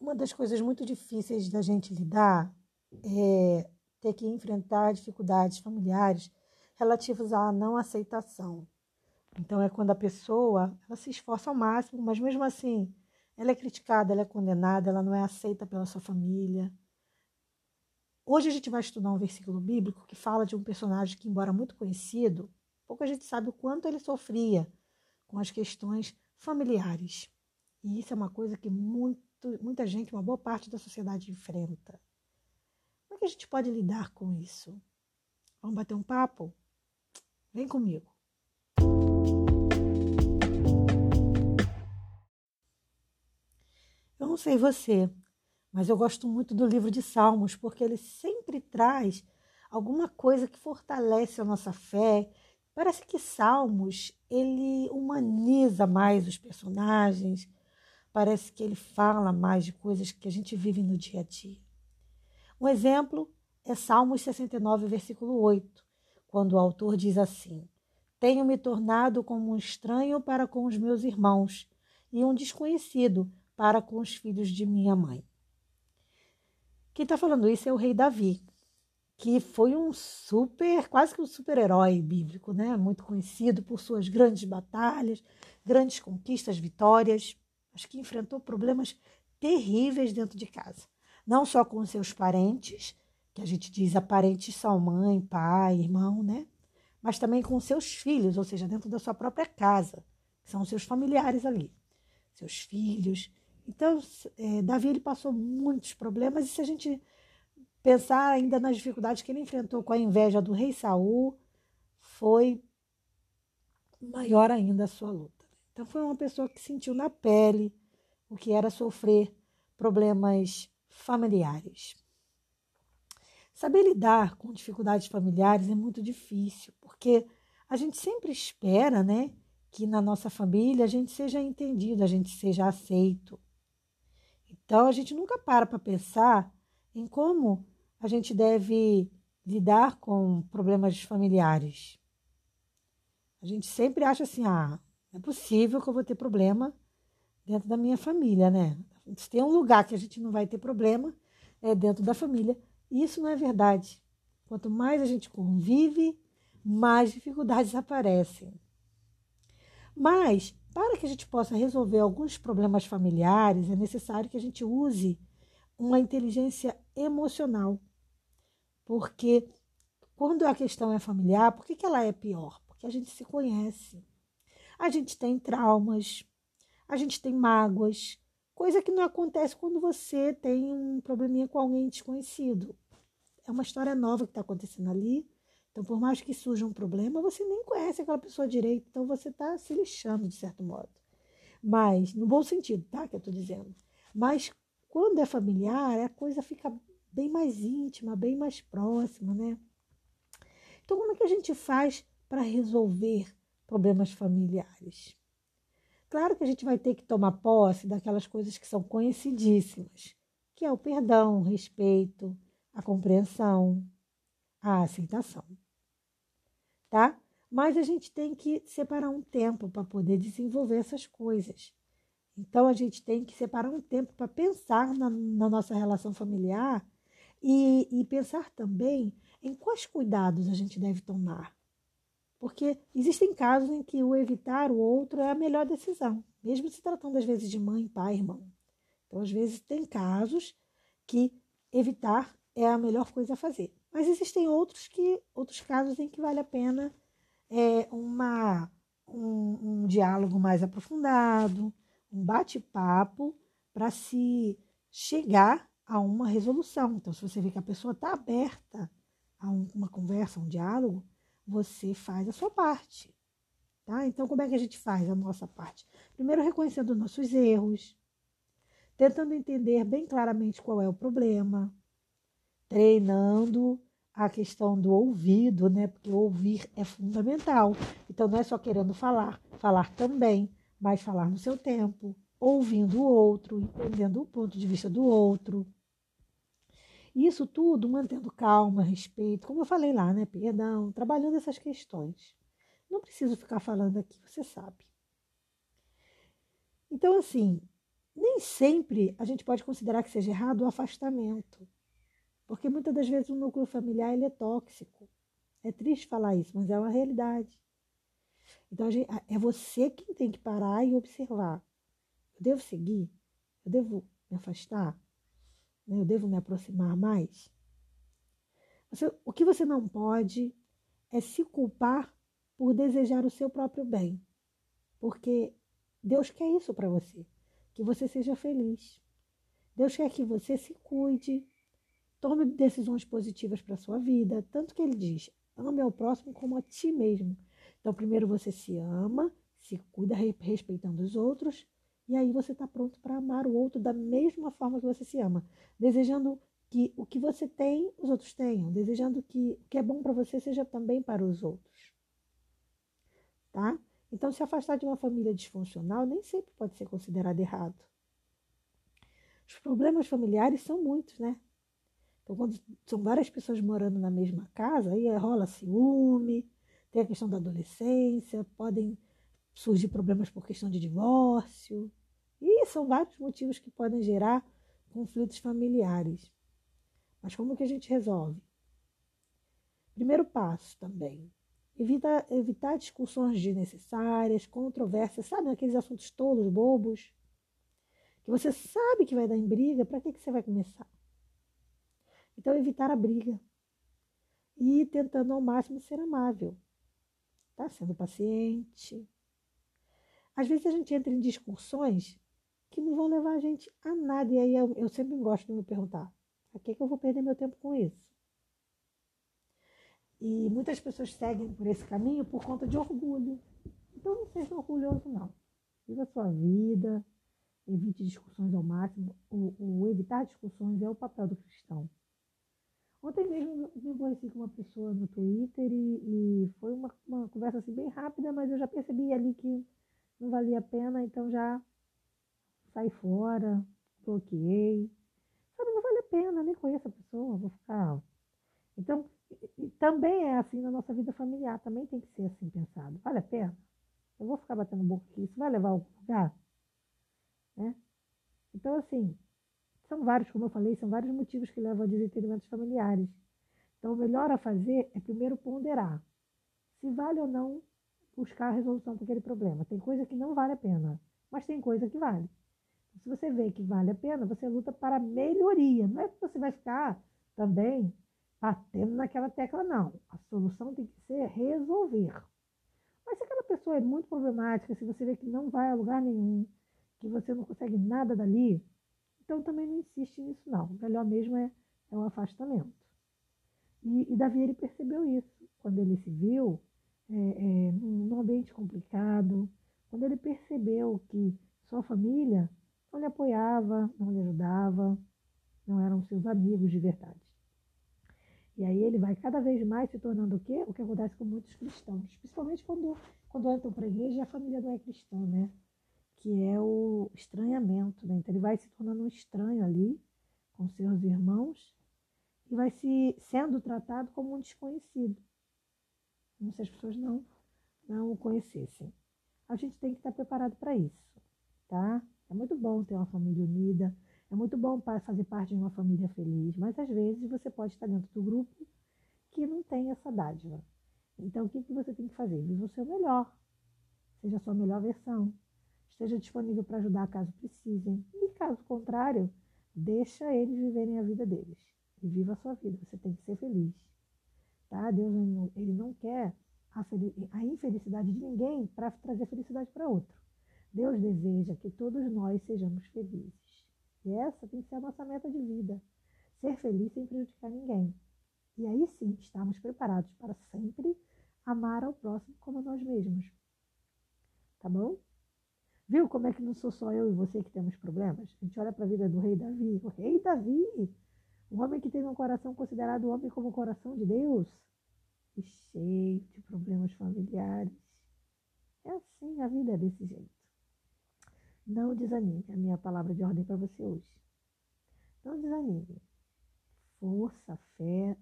Uma das coisas muito difíceis da gente lidar é ter que enfrentar dificuldades familiares relativas à não aceitação. Então é quando a pessoa ela se esforça ao máximo, mas mesmo assim ela é criticada, ela é condenada, ela não é aceita pela sua família. Hoje a gente vai estudar um versículo bíblico que fala de um personagem que, embora muito conhecido, pouco a gente sabe o quanto ele sofria com as questões familiares. E isso é uma coisa que muito, muita gente, uma boa parte da sociedade enfrenta. Como é que a gente pode lidar com isso? Vamos bater um papo? Vem comigo. Eu não sei você, mas eu gosto muito do livro de Salmos, porque ele sempre traz alguma coisa que fortalece a nossa fé. Parece que Salmos, ele humaniza mais os personagens, parece que ele fala mais de coisas que a gente vive no dia a dia. Um exemplo é Salmos 69, versículo 8 quando o autor diz assim: Tenho me tornado como um estranho para com os meus irmãos e um desconhecido para com os filhos de minha mãe. Quem está falando isso é o rei Davi, que foi um super, quase que um super-herói bíblico, né? Muito conhecido por suas grandes batalhas, grandes conquistas, vitórias, mas que enfrentou problemas terríveis dentro de casa, não só com seus parentes, que a gente diz aparentes são mãe, pai, irmão, né? Mas também com seus filhos, ou seja, dentro da sua própria casa, que são seus familiares ali, seus filhos. Então, é, Davi ele passou muitos problemas, e se a gente pensar ainda nas dificuldades que ele enfrentou com a inveja do rei Saul, foi maior ainda a sua luta. Então, foi uma pessoa que sentiu na pele o que era sofrer problemas familiares. Saber lidar com dificuldades familiares é muito difícil, porque a gente sempre espera, né, que na nossa família a gente seja entendido, a gente seja aceito. Então a gente nunca para para pensar em como a gente deve lidar com problemas familiares. A gente sempre acha assim, ah, é possível que eu vou ter problema dentro da minha família, né? Se tem um lugar que a gente não vai ter problema, é dentro da família. E isso não é verdade. Quanto mais a gente convive, mais dificuldades aparecem. Mas, para que a gente possa resolver alguns problemas familiares, é necessário que a gente use uma inteligência emocional. Porque quando a questão é familiar, por que, que ela é pior? Porque a gente se conhece. A gente tem traumas, a gente tem mágoas, coisa que não acontece quando você tem um probleminha com alguém desconhecido. É uma história nova que está acontecendo ali. Então, por mais que surja um problema, você nem conhece aquela pessoa direito, então você está se lixando de certo modo. Mas, no bom sentido, tá? Que eu estou dizendo. Mas quando é familiar, a coisa fica bem mais íntima, bem mais próxima, né? Então, como é que a gente faz para resolver problemas familiares? Claro que a gente vai ter que tomar posse daquelas coisas que são conhecidíssimas, que é o perdão, o respeito, a compreensão, a aceitação. Tá? Mas a gente tem que separar um tempo para poder desenvolver essas coisas. Então a gente tem que separar um tempo para pensar na, na, nossa relação familiar e, e pensar também em quais cuidados a gente deve tomar. Porque existem casos em que o evitar o outro é a melhor decisão, mesmo se tratando às vezes de mãe, pai, irmão. Então, às vezes, tem casos que evitar é a melhor coisa a fazer. Mas existem outros que outros casos em que vale a pena é, uma, um, um diálogo mais aprofundado, um bate-papo para se chegar a uma resolução. Então, se você vê que a pessoa está aberta a um, uma conversa, um diálogo, você faz a sua parte. Tá? Então, como é que a gente faz a nossa parte? Primeiro, reconhecendo nossos erros, tentando entender bem claramente qual é o problema, treinando a questão do ouvido, né? Porque ouvir é fundamental. Então não é só querendo falar, falar também, mas falar no seu tempo, ouvindo o outro, entendendo o ponto de vista do outro. Isso tudo mantendo calma, respeito, como eu falei lá, né? Perdão, trabalhando essas questões. Não preciso ficar falando aqui, você sabe. Então, assim, nem sempre a gente pode considerar que seja errado o afastamento. Porque muitas das vezes o núcleo familiar ele é tóxico. É triste falar isso, mas é uma realidade. Então gente, é você quem tem que parar e observar. Eu devo seguir? Eu devo me afastar? Né? Eu devo me aproximar mais? Você, o que você não pode é se culpar por desejar o seu próprio bem. Porque Deus quer isso para você, que você seja feliz. Deus quer que você se cuide, tome decisões positivas para a sua vida, tanto que ele diz: ame ao próximo como a ti mesmo. Então, primeiro você se ama, se cuida respeitando os outros, e aí você está pronto para amar o outro da mesma forma que você se ama, desejando que o que você tem, os outros tenham, desejando que o que é bom para você seja também para os outros. Tá? Então, se afastar de uma família disfuncional nem sempre pode ser considerado errado. Os problemas familiares são muitos, né? Então, quando são várias pessoas morando na mesma casa, aí rola ciúme, tem a questão da adolescência, podem surgir problemas por questão de divórcio. E são vários motivos que podem gerar conflitos familiares. Mas como que a gente resolve? Primeiro passo também, Evita, evitar discussões desnecessárias, controvérsias, sabe? Aqueles assuntos tolos, bobos, que você sabe que vai dar em briga, para que, que você vai começar? Então, evitar a briga. E tentando ao máximo ser amável. Tá? Sendo paciente. Às vezes a gente entra em discussões que não vão levar a gente a nada. E aí eu, eu sempre gosto de me perguntar: a que, que eu vou perder meu tempo com isso? E muitas pessoas seguem por esse caminho por conta de orgulho. Então não seja orgulhoso, não. Viva a sua vida, evite discussões ao máximo. O, o evitar discussões é o papel do cristão. Ontem mesmo me aborreci com uma pessoa no Twitter e, e foi uma, uma, conversa assim bem rápida, mas eu já percebi ali que não valia a pena, então já saí fora, bloqueei. Sabe, não vale a pena, nem conheço a pessoa, vou ficar. Então, também é assim na nossa vida familiar, também tem que ser assim pensado. Vale a pena? Eu vou ficar batendo boca aqui, isso vai levar a algum lugar? Né? Então, assim, são vários, como eu falei, são vários motivos que levam a desentendimentos familiares. Então, o melhor a fazer é primeiro ponderar se vale ou não buscar a resolução para aquele problema. Tem coisa que não vale a pena, mas tem coisa que vale. Se você vê que vale a pena, você luta para melhoria. Não é que você vai ficar também batendo naquela tecla, não. A solução tem que ser resolver. Mas se aquela pessoa é muito problemática, se você vê que não vai a lugar nenhum, que você não consegue nada dali, então também não insiste nisso, não. O melhor mesmo é, é o afastamento. E, e, Davi ele percebeu isso quando ele se viu é, é, num ambiente complicado, quando ele percebeu que sua família não lhe apoiava, não lhe ajudava, não eram seus amigos de verdade. E aí ele vai cada vez mais se tornando o quê? O que acontece com muitos cristãos, principalmente quando, quando entram para a igreja e a família não é cristã, né? Que é o estranhamento, né? Então ele vai se tornando um estranho ali com seus irmãos e vai se sendo tratado como um desconhecido, como se as pessoas não, não o conhecessem. A gente tem que estar preparado para isso, tá? É muito bom ter uma família unida, é muito bom fazer parte de uma família feliz, mas às vezes você pode estar dentro do grupo que não tem essa dádiva. Então, o que, que você tem que fazer? Viva o seu melhor. Seja a sua melhor versão. Esteja disponível para ajudar caso precisem. E caso contrário, deixa eles viverem a vida deles. E viva a sua vida. Você tem que ser feliz. Tá? Deus ele não quer a, a infelicidade de ninguém para trazer felicidade para outro. Deus deseja que todos nós sejamos felizes. E essa tem que ser a nossa meta de vida. Ser feliz sem prejudicar ninguém. E aí sim, estamos preparados para sempre amar ao próximo como nós mesmos. Tá bom? Viu como é que não sou só eu e você que temos problemas? A gente olha para a vida do rei Davi. O rei Davi, um homem que teve um coração considerado homem como o coração de Deus, e cheio de problemas familiares. É assim, a vida é desse jeito. Não desanime. A minha palavra de ordem para você hoje. Não desanime. Força, fé,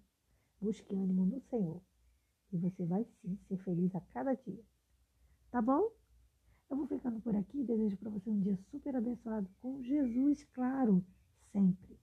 busque ânimo no Senhor. E você vai sim ser feliz a cada dia. Tá bom? Eu vou ficando por aqui. Desejo para você um dia super abençoado com Jesus, claro, sempre.